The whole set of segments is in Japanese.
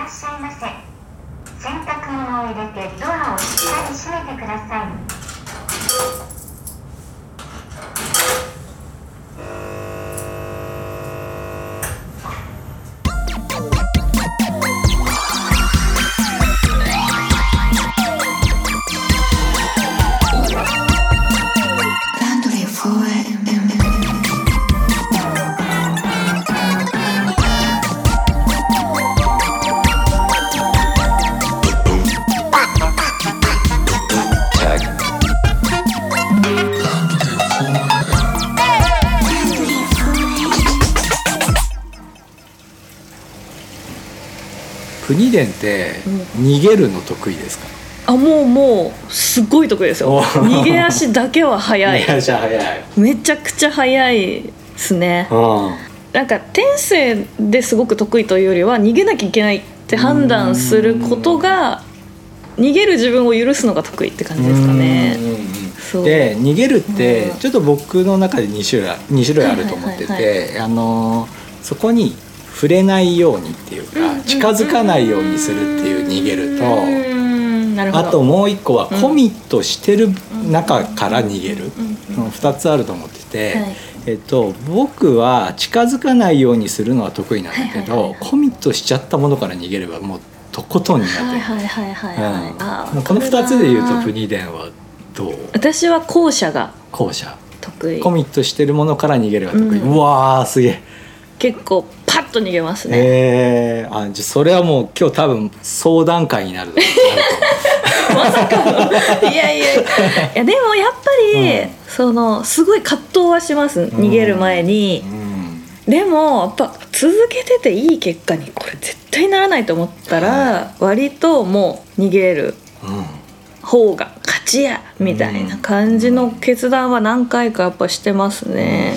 らっしゃいませ。洗濯物を入れてドアをしっかり閉めてください。プニデンって逃げるの得意ですか、あもうもうすごい得意ですよ。お逃げ足だけは速い。めちゃくちゃ速いですね。うん。なんか天性ですごく得意というよりは逃げなきゃいけないって判断することが逃げる自分を許すのが得意って感じですかね。で逃げるってうん。ちょっと僕の中で2種類二種類あると思ってはいはいてあのそこに触れないようにっていうか近づかないようにするっていう逃げるうとあともう一個はコミットしてる中から逃げる。うんその2つあると思ってて、はい。えっと、僕は近づかないようにするのは得意なんだけどはいコミットしちゃったものから逃げればもうとことん苦手。この2つで言うとプニニデンはどう？私は後者が後者得意。コミットしてるものから逃げれば得意、ううんわーすげえ結構パッと逃げますね、えー、あじゃあそれはもう今日多分相談会になるいやいやいや。でもやっぱり、うん。そのすごい葛藤はします。逃げる前に、うん。でもやっぱ続けてていい結果にこれ絶対ならないと思ったら、割ともう逃げるうん。方が勝ちやみたいな感じの決断は何回かやっぱしてますね。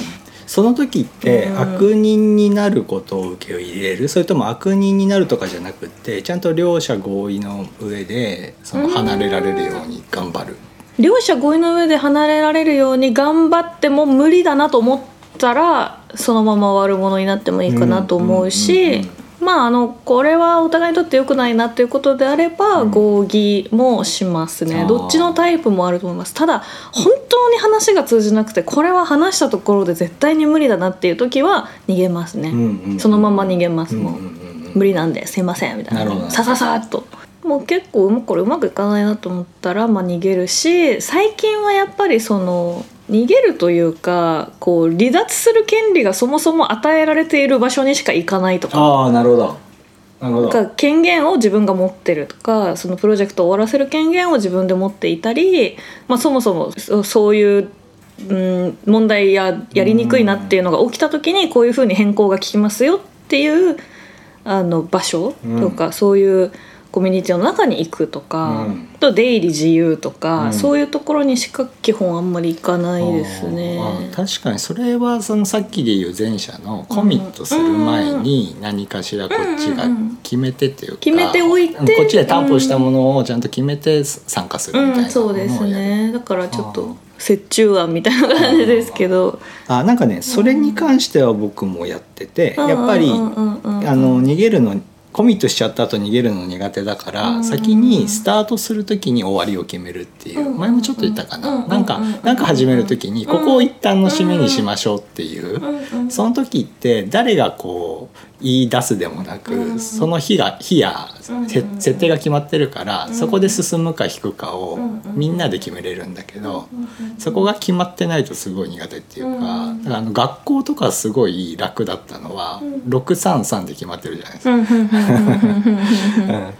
その時ってうん。悪人になることを受け入れる？それとも悪人になるとかじゃなくってちゃんと両者合意の上でその離れられるように頑張る。両者合意の上で離れられるように頑張っても無理だなと思ったらそのまま悪者になってもいいかなと思ううんうんしうんまああのこれはお互いにとって良くないなっていうことであればうん。合議もしますね、あー。どっちのタイプもあると思います。ただ本当に話が通じなくてこれは話したところで絶対に無理だなっていう時は逃げますね、うんうんそのまま逃げます。もう、うんうんうんうん無理なんですいませんみたいなさささっと。もう結構これうまくいかないなと思ったら、まあ、逃げるし最近はやっぱりその逃げるというかこう離脱する権利がそもそも与えられている場所にしか行かないとか。ああなるほどなるほど。が権限を自分が持ってるとかそのプロジェクトを終わらせる権限を自分で持っていたり、まあ、そもそもそそういう、うん、問題ややりにくいなっていうのが起きた時にこういうふうに変更が効きますよっていうあの場所とか、そういうコミュニティの中に行くとか、うん。と出入り自由とか、うん。そういうところにしか基本あんまり行かないですあね。ー確かにそれはそのさっきで言う前者のコミットする前に何かしらこっちが決めてっていうか決めておいて。うん。こっちで担保したものをちゃんと決めて参加するみたいなうん、そうですね。だからちょっと折衷案みたいな感じですけど。あなんかねそれに関しては僕もやっててやっぱりあの逃げるのコミットしちゃった後逃げるの苦手だから、うん。先にスタートする時に終わりを決めるっていう、うん。前もちょっと言ったかな、うん。なんか、うん。なんか始める時にここを一旦の締めにしましょうっていう、その時って誰がこう言い出すでもなく、うん。その日が日や、うん。せ設定が決まってるから、ん。そこで進むか引くかをうん。みんなで決めれるんだけど、そこが決まってないとすごい苦手っていうか,、うん。だからあの学校とかすごい楽だったのは、うん。633で決まってるじゃないですか。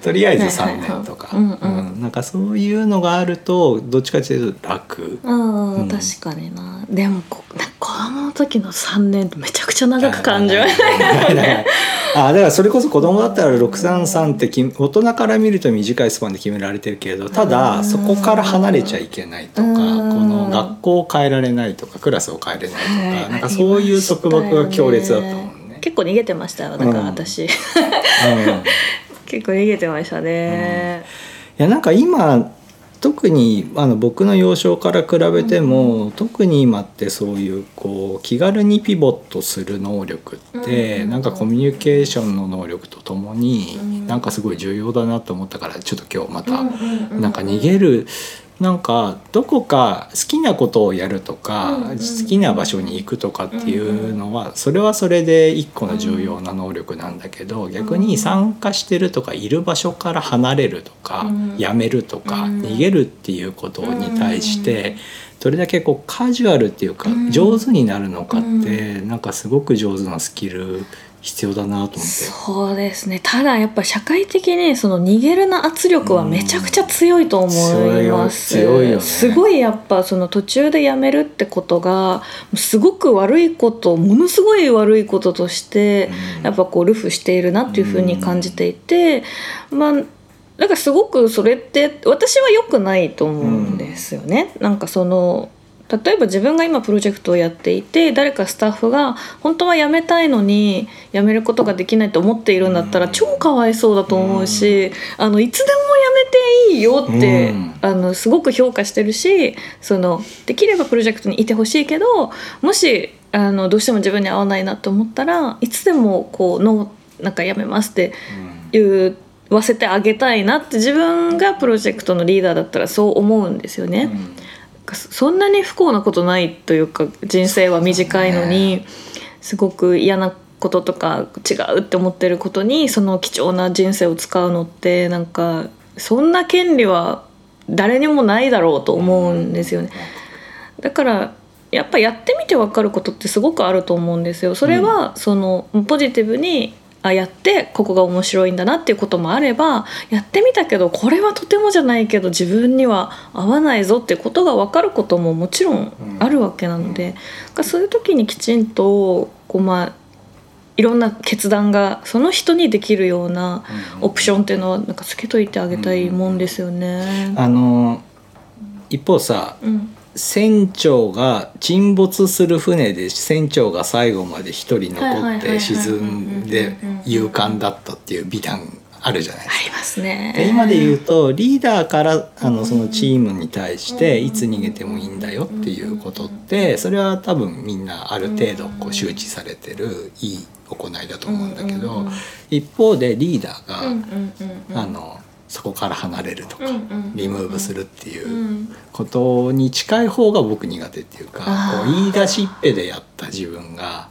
とりあえず3はいはいはい年とか、なん。かそういうのがあるとどっちかというと楽。うん。うん。確かになでもこ子供の時の3年ってめちゃくちゃ長く感じますあだからそれこそ子供だったら633ってき大人から見ると短いスパンで決められてるけどただそこから離れちゃいけないとかこうん。の学校を変えられないとかクラスを変えれないとはい。かなんかそういう束縛が強烈だったもんね。結構逃げてましたよだからうん。私、うん。結構逃げてましたね、いやなんか今特にあの僕の幼少から比べても、特に今ってそういうこう気軽にピボットする能力って、うん。なんかコミュニケーションの能力とともに、うん。なんかすごい重要だなと思ったからちょっと今日またうんうんうん。なんか逃げるなんかどこか好きなことをやるとかうんうん好きな場所に行くとかっていうのはそれはそれで一個の重要な能力なんだけど逆に参加してるとかいる場所から離れるとかうんやめるとかうん逃げるっていうことに対してどれだけこうカジュアルっていうかうん上手になるのかってなんかすごく上手なスキル必要だなと思って。そうですね。ただやっぱ社会的にその逃げるな圧力はめちゃくちゃ強いと思います、強いよね。すごいやっぱその途中でやめるってことがすごく悪いことものすごい悪いこととしてうん。やっぱこうルフしているなっていうふうに感じていて、まあだからすごくそれって私は良くないと思うんですよね。なんかその例えば自分が今プロジェクトをやっていて誰かスタッフが本当は辞めたいのに辞めることができないと思っているんだったらうん。超かわいそうだと思うし、あのいつでも辞めていいよって、うん。あのすごく評価してるしそのできればプロジェクトにいてほしいけどもしあのどうしても自分に合わないなと思ったらいつでもこうのなんか辞めますって言わせてあげたいなって自分がプロジェクトのリーダーだったらそう思うんですよね。そそんなに不幸なことないというか人生は短いのにすごく嫌なこととか違うって思ってることにその貴重な人生を使うのってなんかそんな権利は誰にもないだろうと思うんですよね。だからやっぱやってみて分かることってすごくあると思うんですよ。それはそのポジティブにあやってここが面白いんだなっていうこともあればやってみたけどこれはとてもじゃないけど自分には合わないぞってことが分かることももちろんあるわけなので、なんかそういう時にきちんとこうまあいろんな決断がその人にできるようなオプションっていうのはなんかつけといてあげたいもんですよね。あの一方さうん船長が沈没する船で船長が最後まで一人残って沈んで勇敢だったっていう美談あるじゃないですか。ありますね。で今で言うとリーダーからあのそのチームに対していつ逃げてもいいんだよっていうことってそれは多分みんなある程度こう周知されてるいい行いだと思うんだけど一方でリーダーがあのそこから離れるとかうんうん。リムーブするっていううん。ことに近い方が僕苦手っていうかあー。こう言い出しっぺでやった自分が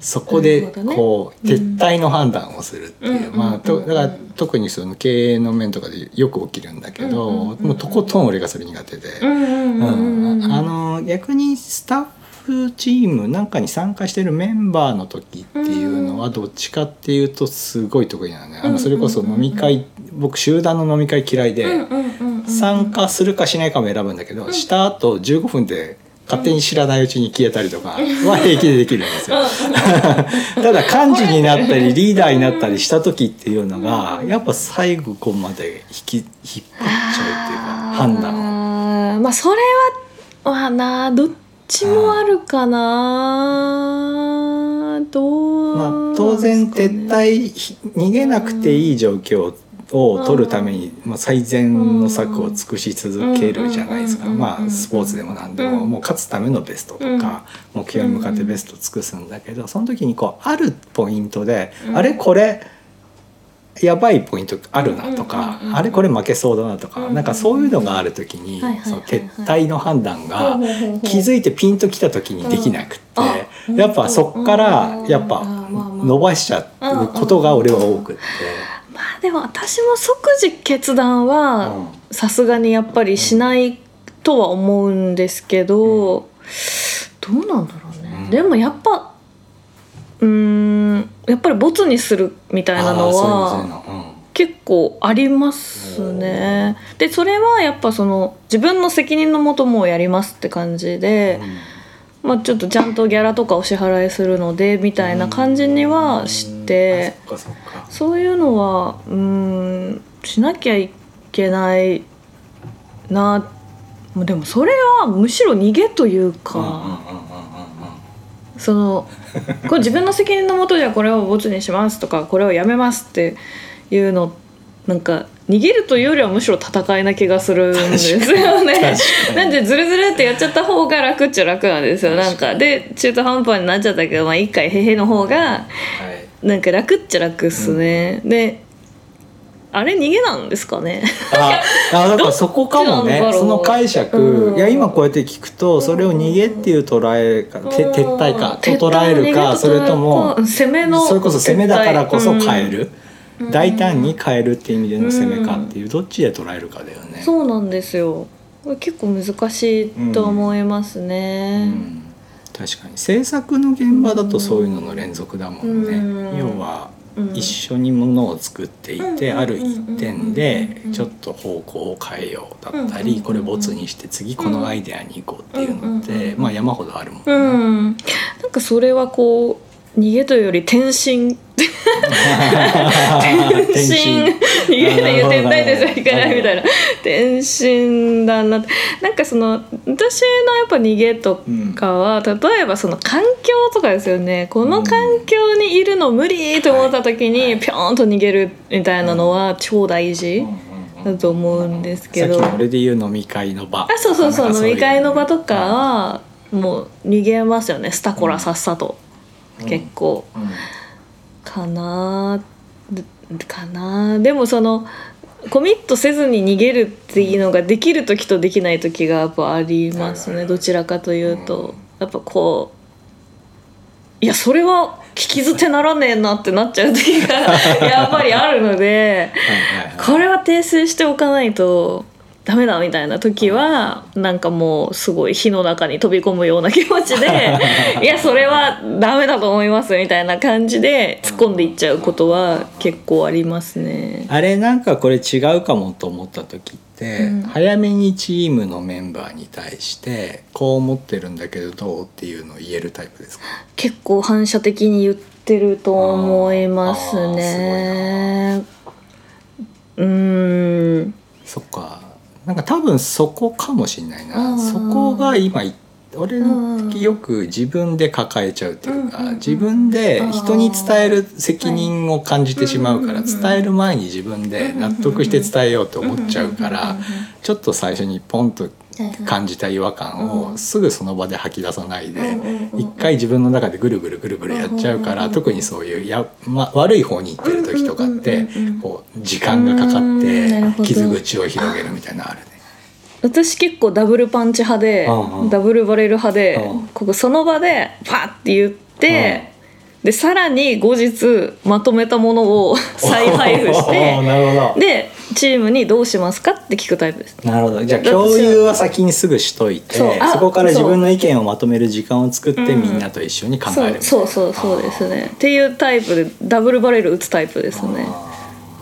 そこでこう撤退の判断をするっていう、うんまあとうん。だから特にその経営の面とかでよく起きるんだけど、うんうんうんもうとことん俺がそれ苦手で。うんうんうんうんうん。あの逆にスタッフチームなんかに参加してるメンバーの時っていうのはどっちかっていうとすごい得意なのね。あのそれこそ飲み会僕集団の飲み会嫌いで。参加するかしないかも選ぶんだけど、した後15分で勝手に知らないうちに消えたりとかは平気でできるんですよ。ただ幹事になったりリーダーになったりした時っていうのがやっぱ最後まで引き引っ張っちゃうっていうか判断まあそれはまあなどっちもあるかな。どうまあ、当然撤退ひ逃げなくていい状況を取るために、まあ、最善の策を尽くし続けるじゃないですか、うん。まあ、スポーツでも何でも,、うん。もう勝つためのベストとか、目標に向かってベストを尽くすんだけどその時にこうあるポイントで、うん。あれこれやばいポイントあるなとか、あれこれ負けそうだなとか、うなんかそういうのがある時に、その撤退の判断が気づいてピンときた時にできなくって、うん。やっぱそっからうんやっぱ伸ばしちゃうことが俺は多くって。まあでも私も即時決断はさすがにやっぱりしないとは思うんですけど、どうなんだろうね、うん。でもやっぱうーんやっぱりボツにするみたいなのはの結構ありますね。でそれはやっぱその自分の責任のもともうやりますって感じで、まあ、ちょっとちゃんとギャラとかお支払いするのでみたいな感じにはして。あそういうのはうーんしなきゃいけないな。でもそれはむしろ逃げというか、そのこれ自分の責任のもとじゃこれをボツにしますとかこれをやめますっていうのなんか逃げるというよりはむしろ戦いな気がするんですよね。なんでズルズルってやっちゃった方が楽っちゃ楽なんですよ。なんかで中途半端になっちゃったけどまあ一回へへの方がはい。なんか楽っちゃ楽っすね、であれ逃げなんですかね？ああだからそこかもね。その解釈、うんいや今こうやって聞くとそれを逃げっていう捉えか、て撤退かと捉えるかそれとも攻めのそれこそ攻めだからこそ変える、る、大胆に変えるっていう意味での攻めかっていうどっちで捉えるかだよね。そうなんですよ。結構難しいと思いますうね、ん。確かに制作の現場だとそういうのの連続だもんね、うん。要はうん。一緒にものを作っていて、うん。ある一点でうんちょっと方向を変えようだったり、うんこれボツにして次このアイデアに行こうっていうのって、うん。まあ山ほどあるもんね。うん、なんかそれはこう逃げというより転身。転身。逃げで言ってないでしょいけないみたいな。転身だな。なんかその私のやっぱ逃げとかは、例えばその環境とかですよね。この環境にいるの無理と思った時にピョーンと逃げるみたいなのは超大事だと思うんですけど。さっきの俺で言う飲み会の場。あそうそうそう。飲み会の場とかはもう逃げますよね。スタコラさっさと、うん結構。うん。かなー。かなー。でもそのコミットせずに逃げるっていうのができる時とできない時がやっぱありますね。どちらかというと。やっぱこういやそれは聞き捨てならねえなってなっちゃう時が やっぱりあるので。これは訂正しておかないとダメだみたいな時はなんかもうすごい火の中に飛び込むような気持ちで いやそれはダメだと思いますみたいな感じで突っ込んでいっちゃうことは結構ありますね。あれなんかこれ違うかもと思った時って、うん。早めにチームのメンバーに対してこう思ってるんだけどどうっていうのを言えるタイプですか？結構反射的に言ってると思いますね。うーん。そっかなんか多分そこかもしんないな、うんそこが今い俺うんよく自分で抱えちゃうっていうか、うん自分で人に伝える責任を感じてしまうから、うん伝える前に自分で納得して伝えようと思っちゃうから、ちょっと最初にポンと感じた違和感をすぐその場で吐き出さないで一回自分の中でぐるぐるぐるぐるやっちゃうから特にそういうや、ま、悪い方に行ってる時とかってこう時間がかかって傷口を広げるみたいなのあるね。私結構ダブルパンチ派で、うんうん。ダブルバレル派で、うん。ここその場でパッて言って、でさらに後日まとめたものを再配布してでチームにどうしますかって聞くタイプです。なるほど。じゃあ共有は先にすぐしといてそこから自分の意見をまとめる時間を作ってうんみんなと一緒に考えそう。るそうそうそうですね。っていうタイプでダブルバレル打つタイプですね。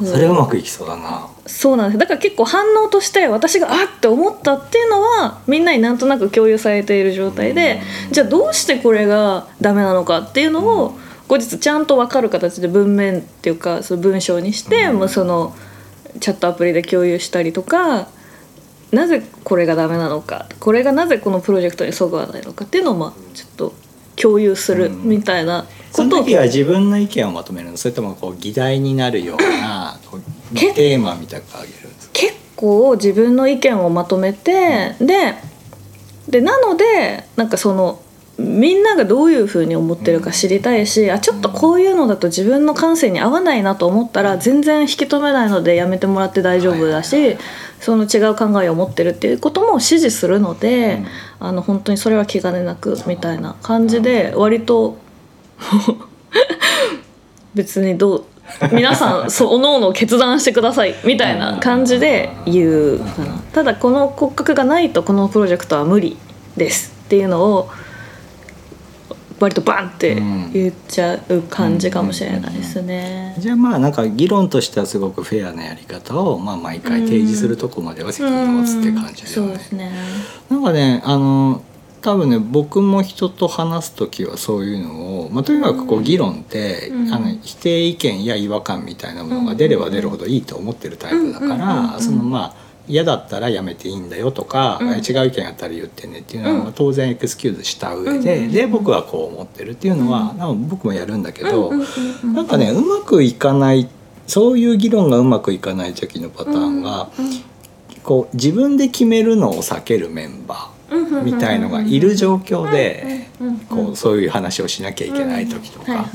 それうまくいきそうだな。そうなんです。だから結構反応として私があって思ったっていうのはみんなになんとなく共有されている状態でじゃあどうしてこれがダメなのかっていうのを後日ちゃんと分かる形で文面っていうかその文章にして、もうそのチャットアプリで共有したりとかなぜこれがダメなのかこれがなぜこのプロジェクトにそぐわないのかっていうのをまあちょっと共有するみたいなこと。をその時は自分の意見をまとめるの。それともこう議題になるようなテーマみたくあげるんですか結構自分の意見をまとめて、ででなのでなんかそのみんながどういうふうに思ってるか知りたいし、あちょっとこういうのだと自分の感性に合わないなと思ったら全然引き止めないのでやめてもらって大丈夫だし、その違う考えを持ってるっていうことも支持するので、あの本当にそれは気兼ねなくみたいな感じで割と 別にどう皆さん そおのおの決断してくださいみたいな感じで言うかな。ただこの骨格がないとこのプロジェクトは無理ですっていうのを割とバンって言っちゃう感じかもしれないですね。じゃあまあなんか議論としてはすごくフェアなやり方をまあ毎回提示するとこまでは責任を持つって感じだよねそうで。すね。なんかねあの多分ね僕も人と話す時はそういうのを、まあ、とにかくこう議論って、うんあの否定意見や違和感みたいなものが出れば出るほどいいと思ってるタイプだからそのまあ嫌だったらやめていいんだよとか、うん。違う意見あったら言ってねっていうのはうん。当然エクスキューズした上で、うんで僕はこう思ってるっていうのは、なん。か僕もやるんだけど、うなんかねうまくいかないそういう議論がうまくいかない時のパターンは、こう自分で決めるのを避けるメンバーみたいのがいる状況でこうそういう話をしなきゃいけない時とか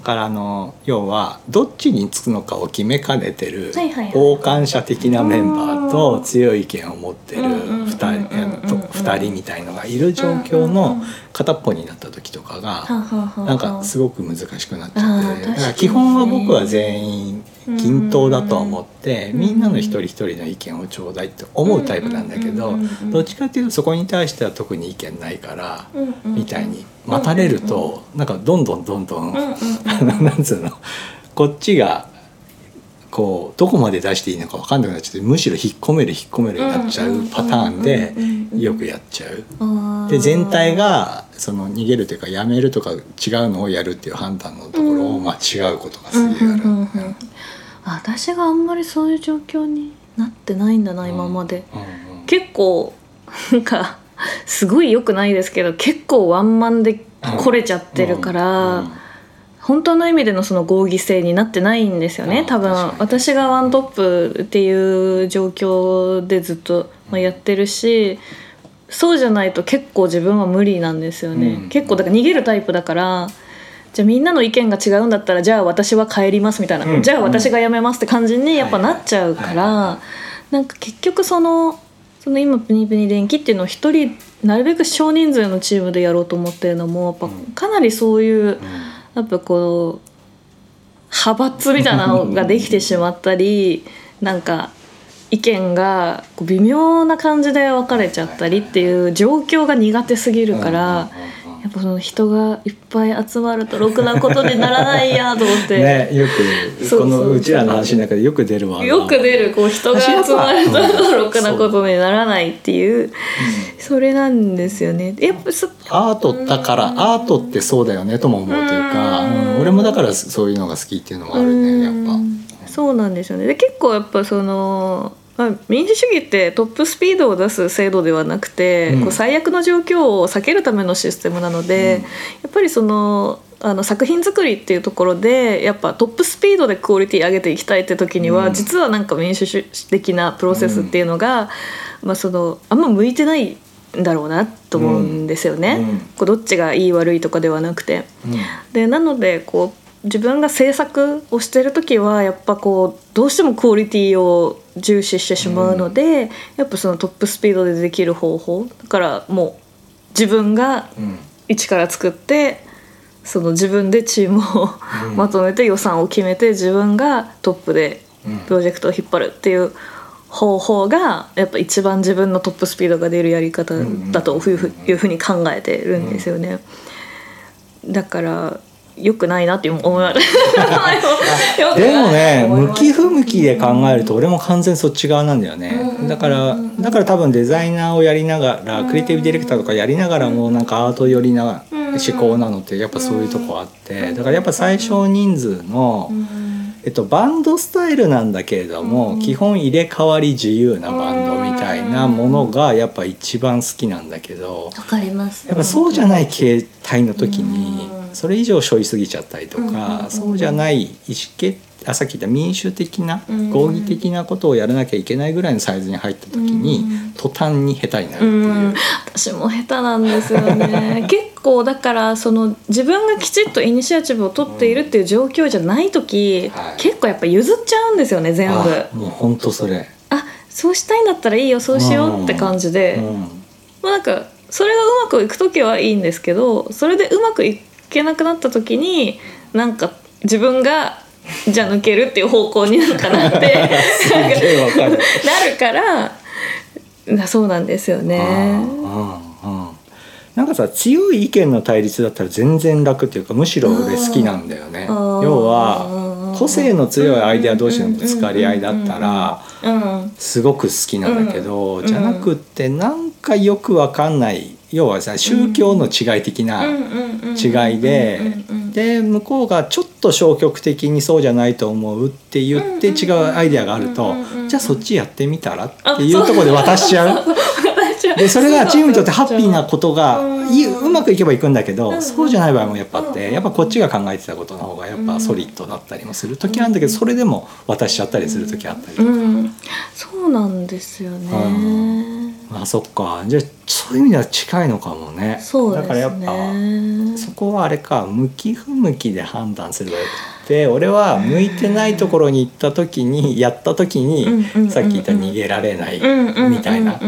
からあの要はどっちにつくのかを決めかねてる傍観者的なメンバーと強い意見を持ってるうんうんうんうん2人みたいのがいる状況の片っぽになった時とかはがなんかすごく難しくなっちゃってだから基本は僕は全員均等だとは思ってうん。みんなの一人一人の意見をちょうだいって思うタイプなんだけどどっちかっていうとそこに対しては特に意見ないからみたいに待たれるとなんかどんどんどんどんなんつうのこっちがこうどこまで出していいのか分かんなくなっちゃってむしろ引っ込める引っ込めるになっちゃうパターンでよくやっちゃう。で全体がその逃げるというかやめるとか違うのをやるっていう判断のところを間違うことがすげえある。私があんまりそういう状況になってないんだな今まで、うんうん結構なんか すごい良くないですけど結構ワンマンで来れちゃってるから、うん本当の意味でのその合議制になってないんですよね多分。私がワントップっていう状況でずっとまあやってるしそうじゃないと結構自分は無理なんですよね、うん。結構だから逃げるタイプだからじゃあみんなの意見が違うんだったらじゃあ私は帰りますみたいな、うん。じゃあ私が辞めますって感じにやっぱなっちゃうかはいはい。はい。なんか結局そのその今プニプニ電気っていうのを一人なるべく少人数のチームでやろうと思ってるのもやっぱかなりそういうやっぱこう派閥みたいなのができてしまったりなんか意見が微妙な感じで分かれちゃったりっていう状況が苦手すぎるから。やっぱその人がいっぱい集まるとろくなことにならないやと思って、ねよくこのうちらの話の中でよく出るわよく出るこう人が集まるとろくなことにならないっていう。それなんですよね。やっぱそアートだからアートってそうだよねとも思うというか、うん。うん。俺もだからそういうのが好きっていうのもあるねやっぱ。うん。そうなんですよね。で結構やっぱその、まあ、民主主義ってトップスピードを出す制度ではなくて、うん。こう最悪の状況を避けるためのシステムなので、うん。やっぱりそのあの作品作りっていうところでやっぱトップスピードでクオリティ上げていきたいって時には、うん。実はなんか民主主義的なプロセスっていうのが、まあ、そのあんま向いてないんだろうなと思うんですよね。うん。こうどっちがいい悪いとかではなくて。うん。でなのでこう自分が制作をしてる時はやっぱこうどうしてもクオリティを重視してしまうので、やっぱそのトップスピードでできる方法だからもう自分がうん。一から作ってその自分でチームをうん。まとめて予算を決めて自分がトップでうん。プロジェクトを引っ張るっていう方法がやっぱ一番自分のトップスピードが出るやり方だというふういうふうに考えてるんですよね。だから良くないなって思いました。良くない。でもね向き不向きで考えると俺も完全そっち側なんだよね。だからだから多分デザイナーをやりながらクリエイティブディレクターとかやりながらもなんかアート寄りな思考なのってやっぱそういうとこあって。だからやっぱ最小人数のえっと、バンドスタイルなんだけれども、基本入れ替わり自由なバンドみたいなものがやっぱ一番好きなんだけどわかります。やっぱそうじゃない形態の時にうんそれ以上背負いすぎちゃったりとうんうんかうん。そうじゃない意思決あさっき言った民主的なうん。合議的なことをやらなきゃいけないぐらいのサイズに入った時にうん。途端に下手になるってう、いう。ん。私も下手なんですよね。結構だからその自分がきちっとイニシアチブを取っているっていう状況じゃない時、はい。結構やっぱ譲っちゃうんですよね全部。ああもう本当それ。そうしたいんだったらいいよそうしようって感じで、うん。まあなんかそれがうまくいく時はいいんですけどそれでうまくいけなくなった時になんか自分がじゃあ抜けるっていう方向になんかなって。なるからなそうなんですよね。なんかさ強い意見の対立だったら全然楽っていうかむしろ俺好きなんだよね。要は個性の強いアイデア同士のぶつかり合いだったらうん。すごく好きなんだけど、うんじゃなくってなんかよくわかんない要はさ宗教の違い的な違いでで向こうがちょっと消極的にそうじゃないと思うって言って違うアイデアがあるとじゃあそっちやってみたらっていうところで渡しちゃう。でそれがチームにとってハッピーなことがうまくいけばいくんだけどそうじゃない場合もやっぱあってやっぱこっちが考えてたことの方がやっぱソリッドだったりもする時あるんだけどそれでも渡しちゃったりする時あったりとか。うん、そうなんですよね。あそっか。じゃあそういう意味では近いのかもね。そうね。だからやっぱそこはあれか向き不向きで判断すればよくて俺は向いてないところに行った時にやった時にうんうんうんうん。さっき言った逃げられないみたいなこ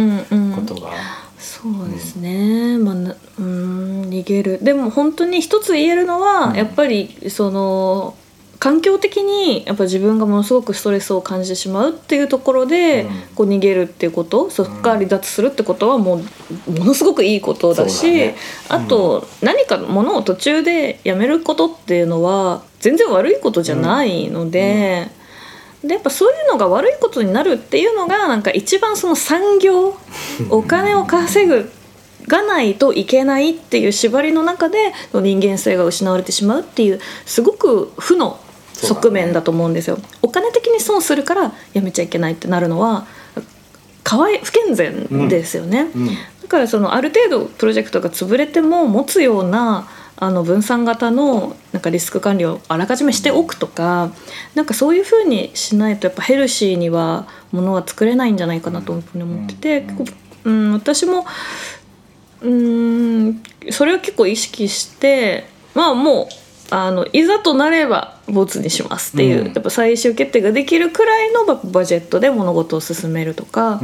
とが。そうですね、まあなうん逃げる。でも本当に一つ言えるのは、うん。やっぱりその環境的にやっぱ自分がものすごくストレスを感じてしまうっていうところで、うん。こう逃げるっていうことそこから離脱するってことはもうものすごくいいことだしそうだね。あと、何かものを途中でやめることっていうのは全然悪いことじゃないので。でやっぱそういうのが悪いことになるっていうのがなんか一番その産業お金を稼ぐがないといけないっていう縛りの中で人間性が失われてしまうっていうすごく負の側面だと思うんですよ。お金的に損するからやめちゃいけないってなるのはかわい不健全ですよね。うんだからそのある程度プロジェクトが潰れても持つようなあの分散型のなんかリスク管理をあらかじめしておくとかなんかそういうふうにしないとやっぱヘルシーにはものは作れないんじゃないかなと思ってて、うん、私もうんそれを結構意識してまあもうあのいざとなればボツにしますっていう、うん。やっぱ最終決定ができるくらいのババジェットで物事を進めるとか、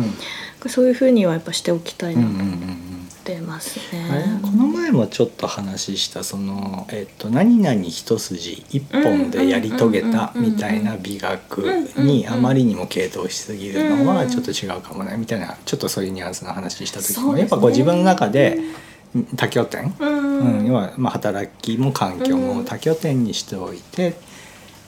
そういうふうにはやっぱしておきたいうんうなんと思うんうん。ってますあれ？ね。この前もちょっと話したその、えっと何々一筋一本でやり遂げたみたいな美学にあまりにも傾倒しすぎるのはちょっと違うかもねみたいなちょっとそういうニュアンスの話した時も、ねやっぱこう自分の中で多拠点、うん。うん、要はまあ働きも環境も多拠点にしておいて、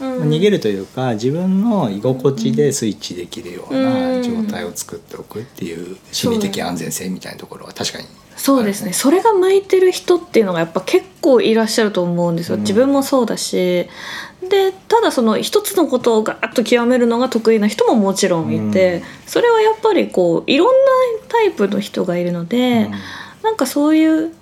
うん。逃げるというか自分の居心地でスイッチできるような状態を作っておくっていう心理的安全性みたいなところは確かにそう。ですね。それが向いてる人っていうのがやっぱ結構いらっしゃると思うんですよ、うん。自分もそうだし。でただその一つのことをガーッと極めるのが得意な人ももちろんいて、うん。それはやっぱりこういろんなタイプの人がいるので、うんなんかそういう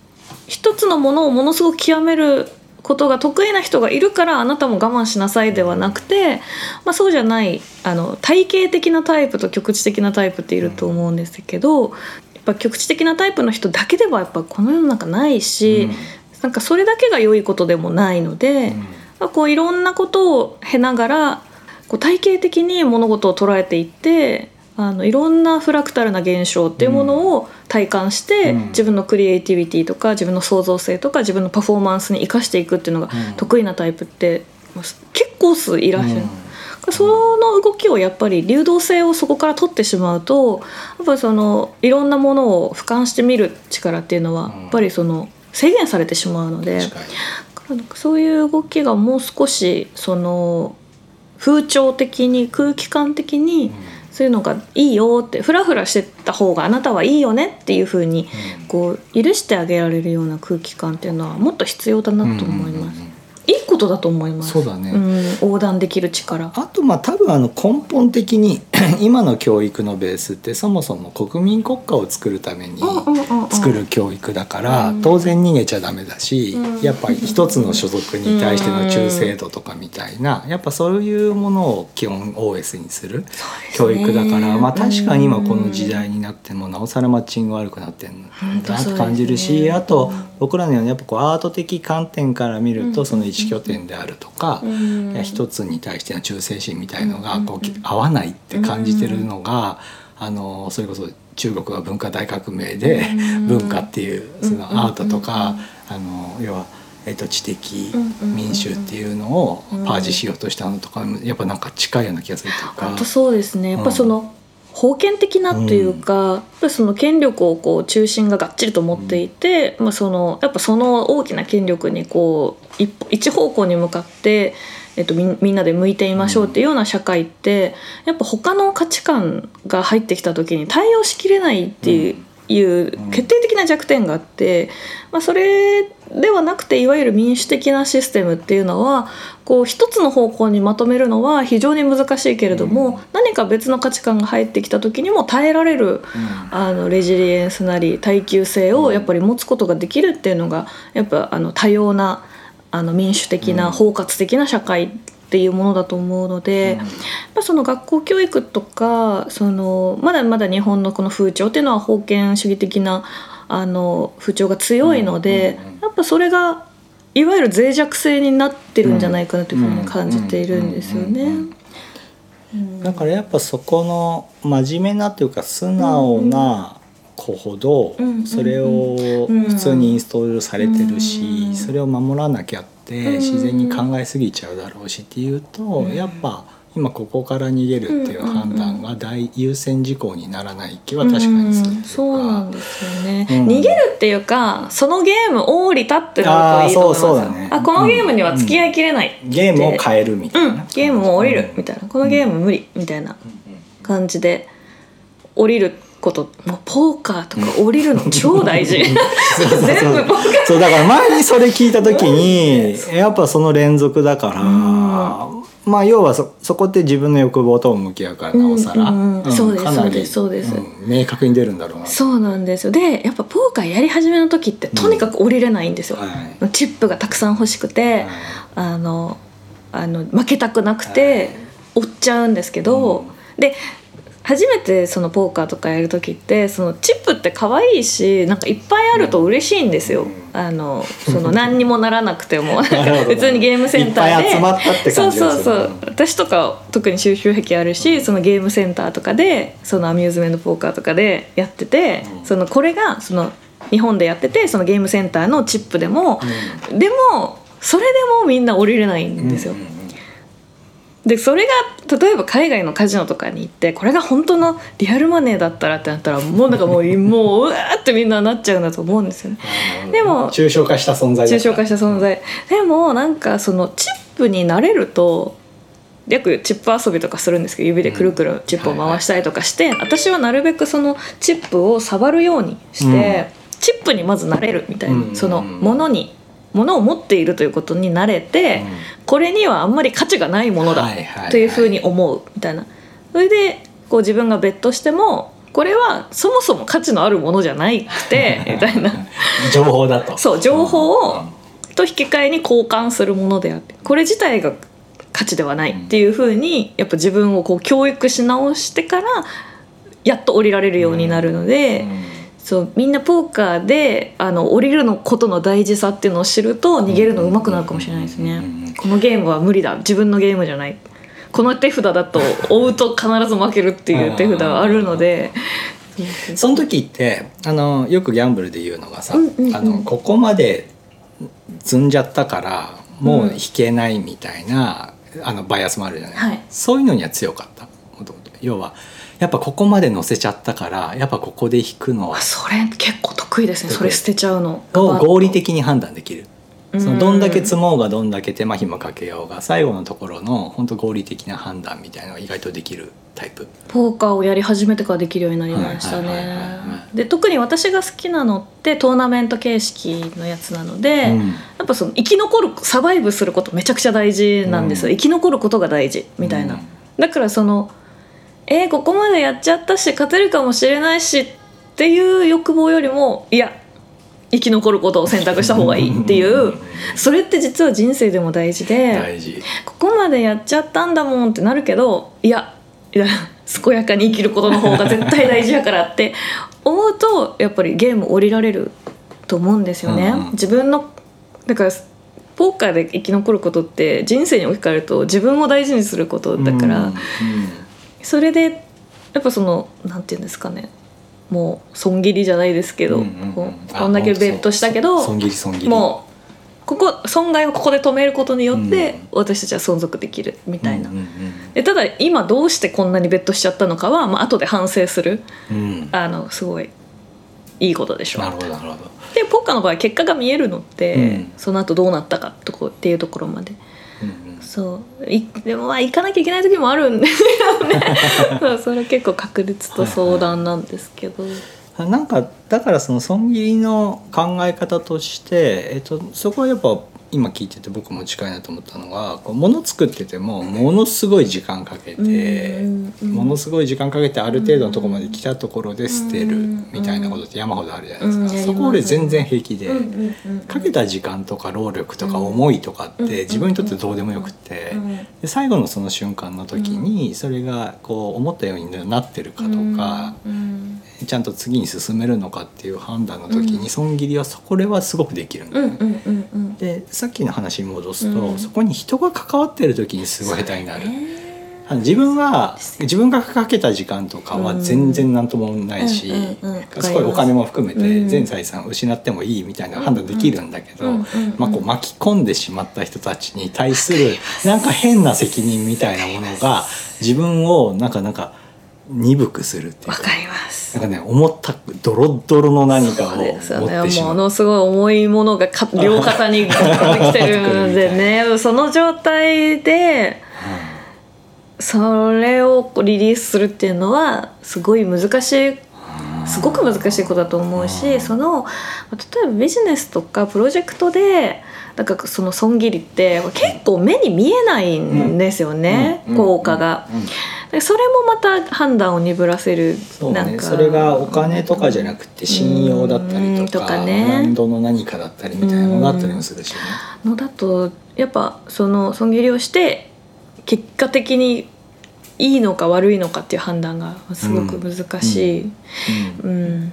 一つのものをものすごく極めることが得意な人がいるからあなたも我慢しなさいではなくて、まあ、そうじゃないあの体系的なタイプと局地的なタイプっていると思うんですけど、やっぱ局地的なタイプの人だけではやっぱこの世の中ないし、うん。なんかそれだけが良いことでもないので、まあこういろんなことを経ながらこう体系的に物事を捉えていってあのいろんなフラクタルな現象っていうものを体感して、うん自分のクリエイティビティとか自分の創造性とか自分のパフォーマンスに生かしていくっていうのがうん得意なタイプってまあ結構数いらっしゃる。うんその動きをやっぱり流動性をそこから取ってしまうとやっぱりそのいろんなものを俯瞰して見る力っていうのはうんやっぱりその制限されてしまうので。そういう動きがもう少しその風潮的に空気感的にそういうのがいいよってフラフラしてた方があなたはいいよねっていう風にこう許してあげられるような空気感っていうのはもっと必要だなと思います。いいことだと思います。そうだねん横断できる力。あとまあ多分あの根本的に 今の教育のベースってそもそも国民国家を作るために作る教育だからうん。当然逃げちゃダメだしうん。やっぱり一つの所属に対しての忠誠度とかみたいなやっぱそういうものを基本 OS にする教育だからまあ確かに今この時代になってもなおさらマッチング悪くなってんだなって感じるしあと僕らのようにやっぱこうアート的観点から見るとその一拠点であるとか一つに対しての忠誠心みたいのがこう合わないって感じてるのがあのそれこそ中国は文化大革命でうん。文化っていうそのアートとかうん。あの要はえっと知的うん民衆っていうのをうん。パージしようとしたのとかやっぱなんか近いような気がするというか。そうですね。やっぱその、封建的なというか、やっぱりその権力をこう中心ががっちりと持っていて、まあ、そのやっぱその大きな権力にこう一一方向に向かって、えっと、みんみんなで向いていましょうっていうような社会ってやっぱ他の価値観が入ってきた時に対応しきれないっていう。いう決定的な弱点があって、まあ、それではなくていわゆる民主的なシステムっていうのはこう一つの方向にまとめるのは非常に難しいけれども、うん何か別の価値観が入ってきた時にも耐えられるうんあのレジリエンスなり耐久性をやっぱり持つことができるっていうのがやっぱあの多様なあの民主的うなん。包括的な社会っていうものだと思うので、やっぱその学校教育とかそのまだまだ日本のこの風潮っていうのは封建主義的なあの風潮が強いので、やっぱそれがいわゆる脆弱性になってるんじゃないかなというふうに感じているんですよね。だからやっぱそこの真面目なというか素直な子ほどうんそれを普通にインストールされてるしそれを守らなきゃって自然に考えすぎちゃうだろうしっていうとやっぱ今ここから逃げるっていう判断が大優先事項にならない気は確かにするうんそうなんですよね、うん。逃げるっていうかそのゲームを降りたってなるといいと思いますあーそうそうだね。あこのゲームには付き合いきれない、ゲームを変えるみたうん。いな。ゲームも降りるみたいな。このゲーム無理みたいな感じで降りることもうポーカーとか降りるの超大事。全部ポーカー。そうだから前にそれ聞いた時にやっぱその連続だから、まあ要はそそこって自分の欲望とも向き合うからなおさら、うんうんそうですそうですそうです。ん。明確に出るんだろうな。そうなんですよ。でやっぱポーカーやり始めの時ってとにかく降りれないんですよ、はい。チップがたくさん欲しくて、あのあの負けたくなくて追っちゃうんですけど、で初めてそのポーカーとかやる時ってそのチップって可愛いしなんかいっぱいあると嬉しいんですよ。あのその何にもならなくても。普通にゲームセンターで。集まったって感じそうそうそう。私とか特に収集癖あるしそのゲームセンターとかでそのアミューズメントポーカーとかでやってて、そのこれがその日本でやっててそのゲームセンターのチップでも、でもそれでもみんな降りれないんですよ。でそれが例えば海外のカジノとかに行ってこれが本当のリアルマネーだったらってなったらもうなんかもう もううわーってみんななっちゃうんだと思うんですよね。でも抽象化した存在だ抽象化した存在でもなんかそのチップになれるとよくチップ遊びとかするんですけど指でくるくるチップを回したりとかして、私はなるべくそのチップを触るようにして、チップにまずなれるみたいな、うん。そのものにものを持っているということに慣れて、これにはあんまり価値がないものだというふうに思うみたいな。それでこう自分がベットしてもこれはそもそも価値のあるものじゃないくて みたいな。情報だと。そう情報をと引き換えに交換するものであってこれ自体が価値ではないっていうふうにやっぱ自分をこう教育し直してからやっと降りられるようになるので、そうみんなポーカーであの降りるのことの大事さっていうのを知ると逃げるの上手くなるかもしれないですね。このゲームは無理だ。自分のゲームじゃない。この手札だと追うと必ず負けるっていう手札はあるので。その時ってあのよくギャンブルで言うのがさ、うんうんうん。あのここまで積んじゃったからもう引けないみたいな、あのバイアスもあるじゃない、はい。そういうのには強かった。もともと要はやっぱここまで乗せちゃったからやっぱここで引くのあそれ結構得意ですねそれ捨てちゃうの。を合理的に判断できる。うん。そのどんだけ積もうがどんだけ手間暇かけようが最後のところの本当合理的な判断みたいなのが意外とできるタイプ。ポーカーをやり始めてからできるようになりましたね。は。で特に私が好きなのってトーナメント形式のやつなので、うん。やっぱその生き残るサバイブすることめちゃくちゃ大事なんですよ、うん。生き残ることが大事みたいな、うん。だからそのえーここまでやっちゃったし勝てるかもしれないしっていう欲望よりもいや生き残ることを選択した方がいいっていうそれって実は人生でも大事で。ここまでやっちゃったんだもんってなるけどいやいや健やかに生きることの方が絶対大事やからって思うとやっぱりゲーム降りられると思うんですよね。うんうん自分のだからポーカーで生き残ることって人生に置き換えると自分を大事にすることだから、うんそれでやっぱそのなんていうんですかね。もう損切りじゃないですけど、うんうんうんこうあこんだけベットしたけど損切り損切り。もうここ損害をここで止めることによって、うん。私たちは存続できるみたいな、うんうんでただ今どうしてこんなにベットしちゃったのかは、まあ後で反省するうん。うんあのすごいいいことでしょなるほどなるほど。でポッカーの場合結果が見えるのって、うん。その後どうなったかとこっていうところまで。うんうんそう。いでもまあ行かなきゃいけない時もあるんですよね。そうそれ結構確率と相談なんですけど、なんかだからその損切りの考え方として、えっと、そこはやっぱ今聞いてて僕も近いなと思ったのがこう物作っててもものすごい時間かけて、ものすごい時間かけてある程度のところまで来たところで捨てるみたいなことって山ほどあるじゃないですか、そこ俺全然平気で、かけた時間とか労力とか思いとかって自分にとってどうでもよくってうんで最後のその瞬間の時にそれがこう思ったようになってるかとかうんちゃんと次に進めるのかっていう判断の時に損切りはそこれはすごくできるんだよね。でさっきの話に戻すと、うん。そこに人が関わってる時にすごい下手になる。ねあの自分は自分がかけた時間とかは全然何ともないし、うんうんうん。す。ごいお金も含めてうん。全財産失ってもいいみたいな判断できるんだけど、まあ、こう巻き込んでしまった人たちに対するなんか変な責任みたいなものが自分をなんかなんか鈍くするっていうか。わかります。なんかね思ったドロッドロの何かをそう持ですよね。ってしまう。ものすごい重いものがか両肩にかかってきてるんでね。その状態でそれをリリースするっていうのはすごい難しいすごく難しいことだと思うしその例えばビジネスとかプロジェクトでなんかその損切りって結構目に見えないんですよね、うん。効果が。うん。うんでそれもまた判断を鈍らせるそうね、なんか。それがお金とかじゃなくて信用だったりうんとか,、とかね。ブランドの何かだったりみたいなのがあったりもするしね。のだとやっぱその損切りをして結果的にいいのか悪いのかっていう判断がすごく難しい、うん。うん。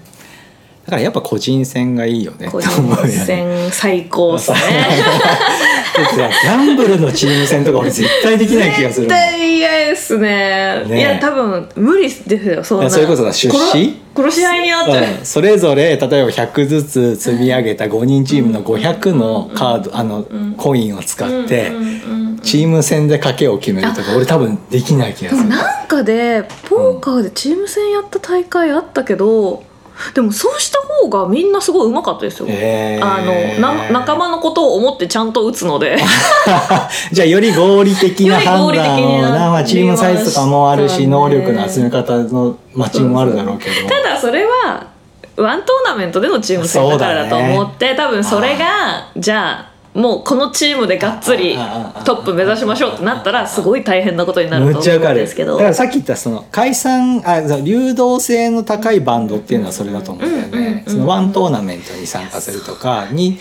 だからやっぱ個人戦がいいよね。個人ね。戦最高ですね。だってさギャンブルのチーム戦とか俺絶対できない気がする絶。対嫌ですね。ねいや多分無理ですよそんな。いやそれこそさ出資？殺殺し合いになっちゃう、うん。それぞれ例えば100ずつ積み上げた5人チームの500のカードあのコインを使ってうんうんうんチーム戦で賭けを決めるとか俺多分できない気がですもる。なんかでポーカーでチーム戦やった大会あったけどでもそうした方がみんなすごい上手かったですよ、あのな仲間のことを思ってちゃんと打つので。じゃあより合理的な判断を 的なな、まあ、チームサイズとかもあるしね。能力の集め方のマッチングもあるだろうけど。ただそれはワントーナメントでのチーム戦だからだと思って、多分それがじゃあもうこのチームでがっつりトップ目指しましょうってなったらすごい大変なことになるむと思うんですけど。だからさっき言ったその解散あ流動性の高いバンドっていうのはそれだと思うんだよね、うんそのワントーナメントに参加するとかに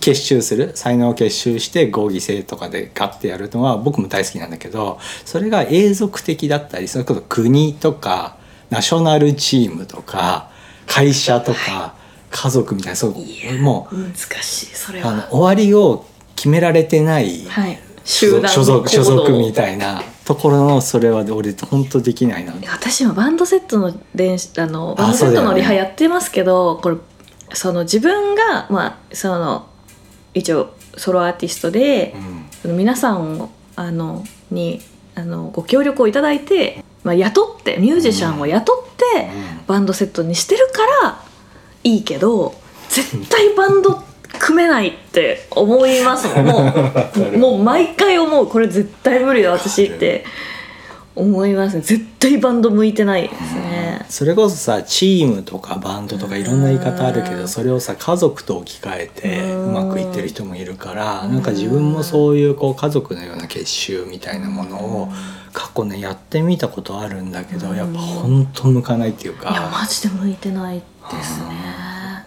結集する才能を結集して合議制とかでガッてやるのは僕も大好きなんだけどそれが永続的だったりそれこそ国とかナショナルチームとか会社とか家族みたいなそうもう難しいそれあのは終わりを決められてないはい。所属所属所属みいたいなところのそれは俺本当できないな。私今バンドセットの電子あのバンドセットのリハやってますけど、これその自分がまあその一応ソロアーティストでう、ん。皆さんをあのにあのご協力をいただいて、まあ、雇ってミュージシャンを雇ってバンドセットにしてるからいいけど絶対バンド組めないって思いますもん。もう もう毎回思う。これ絶対無理だ私って。思いますね。絶対バンド向いてないですね。それこそさチームとかバンドとかいろんな言い方あるけうんどそれをさ家族と置き換えてううんまくいってる人もいるからなんか自分もそういうこう家族のような結集みたいなものを過去ねやってみたことあるんだけどやっぱ本当向かないっていういやかマジで向いてないですね。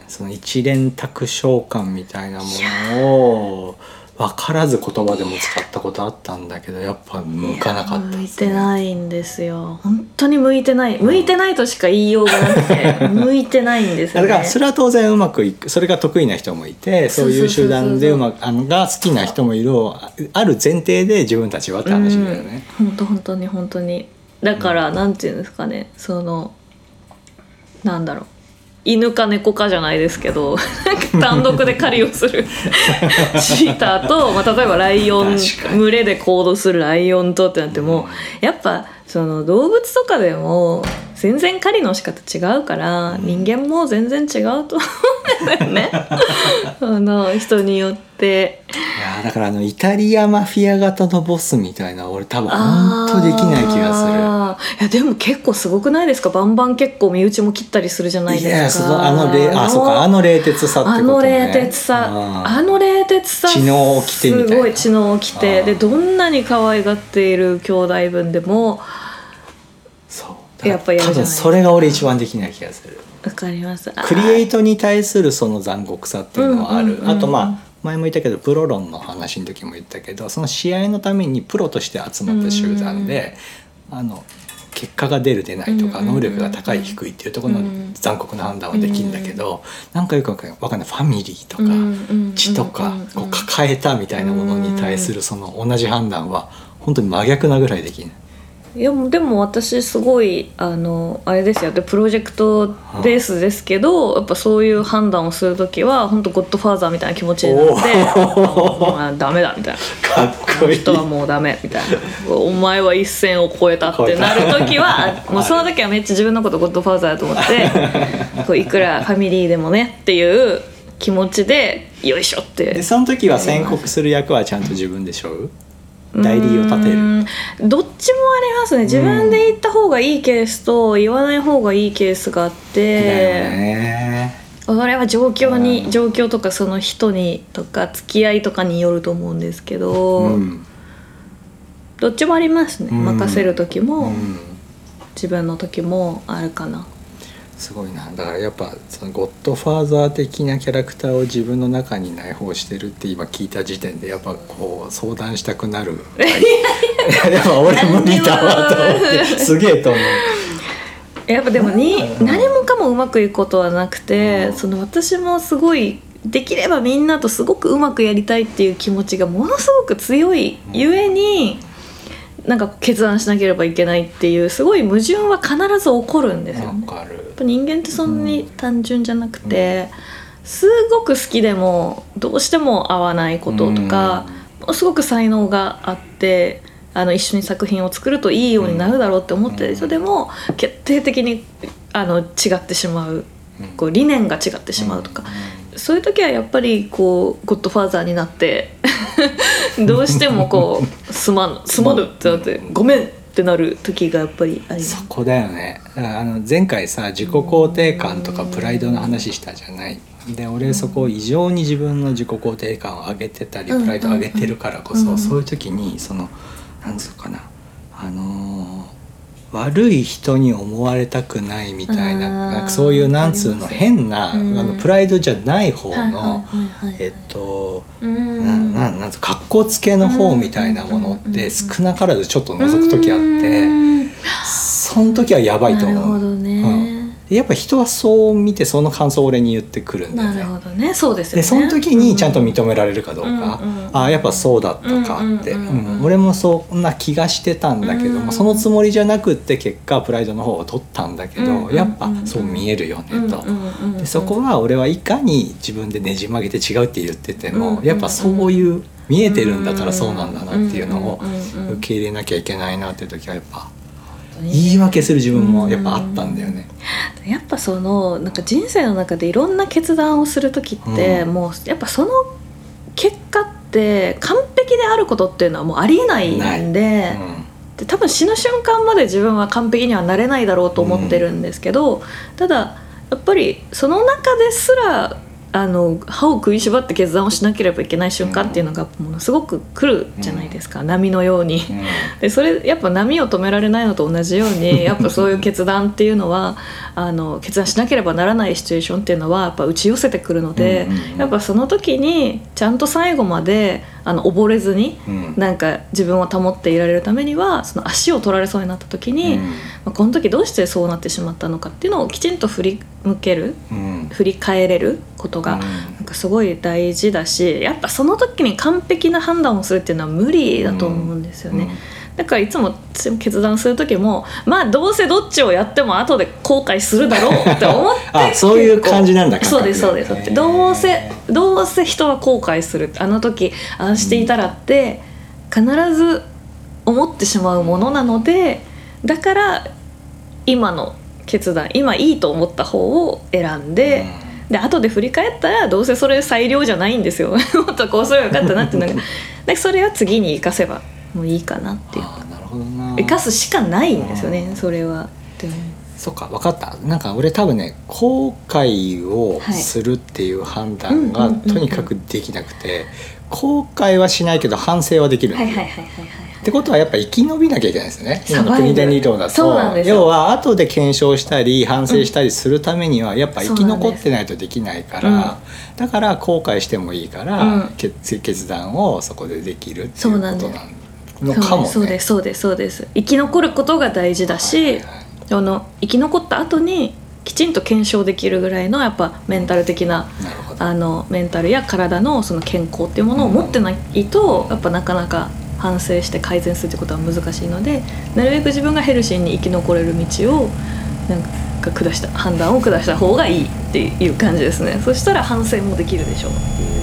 その一連卓召喚みたいなものを分からず言葉でも使ったことあったんだけどやっぱ向かなかった向いですね。てないんですよ本当に向いてない。向いてないとしか言いようがなくて 向いてないんですよね。だからそれは当然うまくいくそれが得意な人もいてそういう集団でうまくあのが好きな人もいるをある前提で自分たちはって話だよね。本当本当に本当に。だから、なんていうんですかね。そのなんだろう犬か猫かじゃないですけど単独で狩りをする チーターと、まあ、例えばライオン群れで行動するライオンとってなっても、やっぱその動物とかでも全然狩りの仕方違うから、人間も全然違うと思うんだよね。あの人によって。いやーだからあのイタリアマフィア型のボスみたいな俺多分本当できない気がする。あいやでも結構すごくないですか？バンバン結構身内も切ったりするじゃないいですか。やそのあの冷あそうかあの冷徹さってことね。あの冷徹さ。あの冷徹さ知能を着てみたいな。すごい知能を着てでどんなに可愛がっている兄弟分でもやっぱやるじゃない。多分それが俺一番できない気がする。わかります。クリエイトに対するその残酷さっていうのはある、あとまあ前も言ったけどプロ論の話の時も言ったけどその試合のためにプロとして集まった集団で、あの結果が出る出ないとか能力が高い低いっていうところの残酷な判断はできるんだけど、なんかよくわかんないわかんない。ファミリーとか、血とかこう抱えたみたいなものに対するその同じ判断は本当に真逆なぐらいできない。いやでも私すごいあのあれですよ。でプロジェクトベースですけどやっぱそういう判断をする時は本当ゴッドファーザーみたいな気持ちになっておまあダメだみたいな。かっこいい。人はもうダメみたいな。お前は一線を越えたってなる時はもうその時はめっちゃ自分のことゴッドファーザーだと思ってこういくらファミリーでもねっていう気持ちでよいしょって。でその時は宣告する役はちゃんと自分でしょう？代理を立てる。うん。どっちもありますね。自分で言った方がいいケースと言わない方がいいケースがあって、ねそれは状況うにん。状況とかその人にとか付き合いとかによると思うんですけど、うん。どっちもありますね。うん。任せる時も、うん。自分の時もあるかなすごいな。だからやっぱそのゴッドファーザー的なキャラクターを自分の中に内包してるって今聞いた時点でやっぱこう相談したくなる。いやでも俺無理だわと思って。すげえと思う。やっぱでもにうん何もかもうまくいくことはなくてその私もすごいできればみんなとすごくうまくやりたいっていう気持ちがものすごく強いゆえになんか決断しなければいけないっていうすごい矛盾は必ず起こるんですよね。わかるぱ人間ってそんなに単純じゃなくて、すごく好きでもどうしても合わないこととか、ものすごく才能があってあの一緒に作品を作るといいようになるだろうって思ってる人でも、決定的にあの違ってしまう。こう理念が違ってしまうとか、そういう時はやっぱりこうゴッドファーザーになって どうしてもこうすまんすまぬってなってごめんってなる時がやっぱりあり。そこだよね。あの前回さ自己肯定感とかプライドの話したじゃない。で俺そこ異常に自分の自己肯定感を上げてたりうんプライドを上げてるからこそ、うんそういう時にそのなんつうかな。あのー悪い人に思われたくないみたいななんかそういうなんつうの変な、うん。あのプライドじゃない方のえっとうん。なんつう格好つけの方みたいなものって少なからずちょっと覗く時あって。うん。その時はやばいと思う。なるほどね。うやっぱ人はそう見てその感想を俺に言ってくるんだよね。なるほどね。そうですよね。でその時にちゃんと認められるかどうか、うんうんああやっぱそうだったかって、うんうんうんうん。うん。俺もそんな気がしてたんだけども、うん。そのつもりじゃなくって結果プライドの方を取ったんだけど、うんうんうん。やっぱそう見えるよねと。うんうんうんでそこは俺はいかに自分でねじ曲げて違うって言ってても、うんうんやっぱそういう見えてるんだからそうなんだなっていうのをうんうんうんうん受け入れなきゃいけないなっていう時はやっぱ言い訳する自分もやっぱあったんだよね。やっぱそのなんか人生の中でいろんな決断をする時って、うん。もうやっぱその結果って完璧であることっていうのはもうありえないんで,、で多分死ぬ瞬間まで自分は完璧にはなれないだろうと思ってるんですけど、ただやっぱりその中ですらあの歯を食いしばって決断をしなければいけない瞬間っていうのがものすごく来るじゃないですか、波のように。うん。でそれやっぱ波を止められないのと同じように やっぱそういう決断っていうのはあの決断しなければならないシチュエーションっていうのはやっぱ打ち寄せてくるので、うんうんうん。やっぱその時にちゃんと最後まであの溺れずに、うん。なんか自分を保っていられるためにはその足を取られそうになった時に、うん。まあ、この時どうしてそうなってしまったのかっていうのをきちんと振り向けるうん。振り返れることが、うん。なんかすごい大事だしやっぱその時に完璧な判断をするっていうのは無理だと思うんですよね。だからいつも決断する時もまあどうせどっちをやっても後で後悔するだろうって思って あそういう感じなんだそうですそうです感覚どうせどうせ人は後悔する。あの時ああしていたらって必ず思ってしまうものなのでだから今の決断今いいと思った方を選んで、で後で振り返ったらどうせそれ最良じゃないんですよ。もっとこうすればよかったなっていうのがでそれは次に生かせばもういいかなっていう。あーなるほどな。生かすしかないんですよねそれは。でも。そっか分かった。なんか俺多分ね後悔をするっていう判断がはい。うんうんうんうん。とにかくできなくて後悔はしないけど反省はできるんだよ。はいはいはいはいはい。ってことはやっぱ生き延びなきゃいけないですよね。今のサバイバル国伝理論だそう。なんとですよ。要は後で検証したり反省したりするためにはやっぱ生き残ってないとできないかそうなんらだから後悔してもいいから、うん。決決断をそこでできるっていうことななんですのかもね。そうですそうですそうです。生き残ることが大事だし、あの生き残った後にきちんと検証できるぐらいのやっぱメンタル的なあのメンタルや体のその健康っていうものを持ってないとやっぱなかなか反省して改善するってことは難しいのでなるべく自分がヘルシーに生き残れる道をなんか下した判断を下した方がいいっていう感じですね。そしたら反省もできるでしょう。へ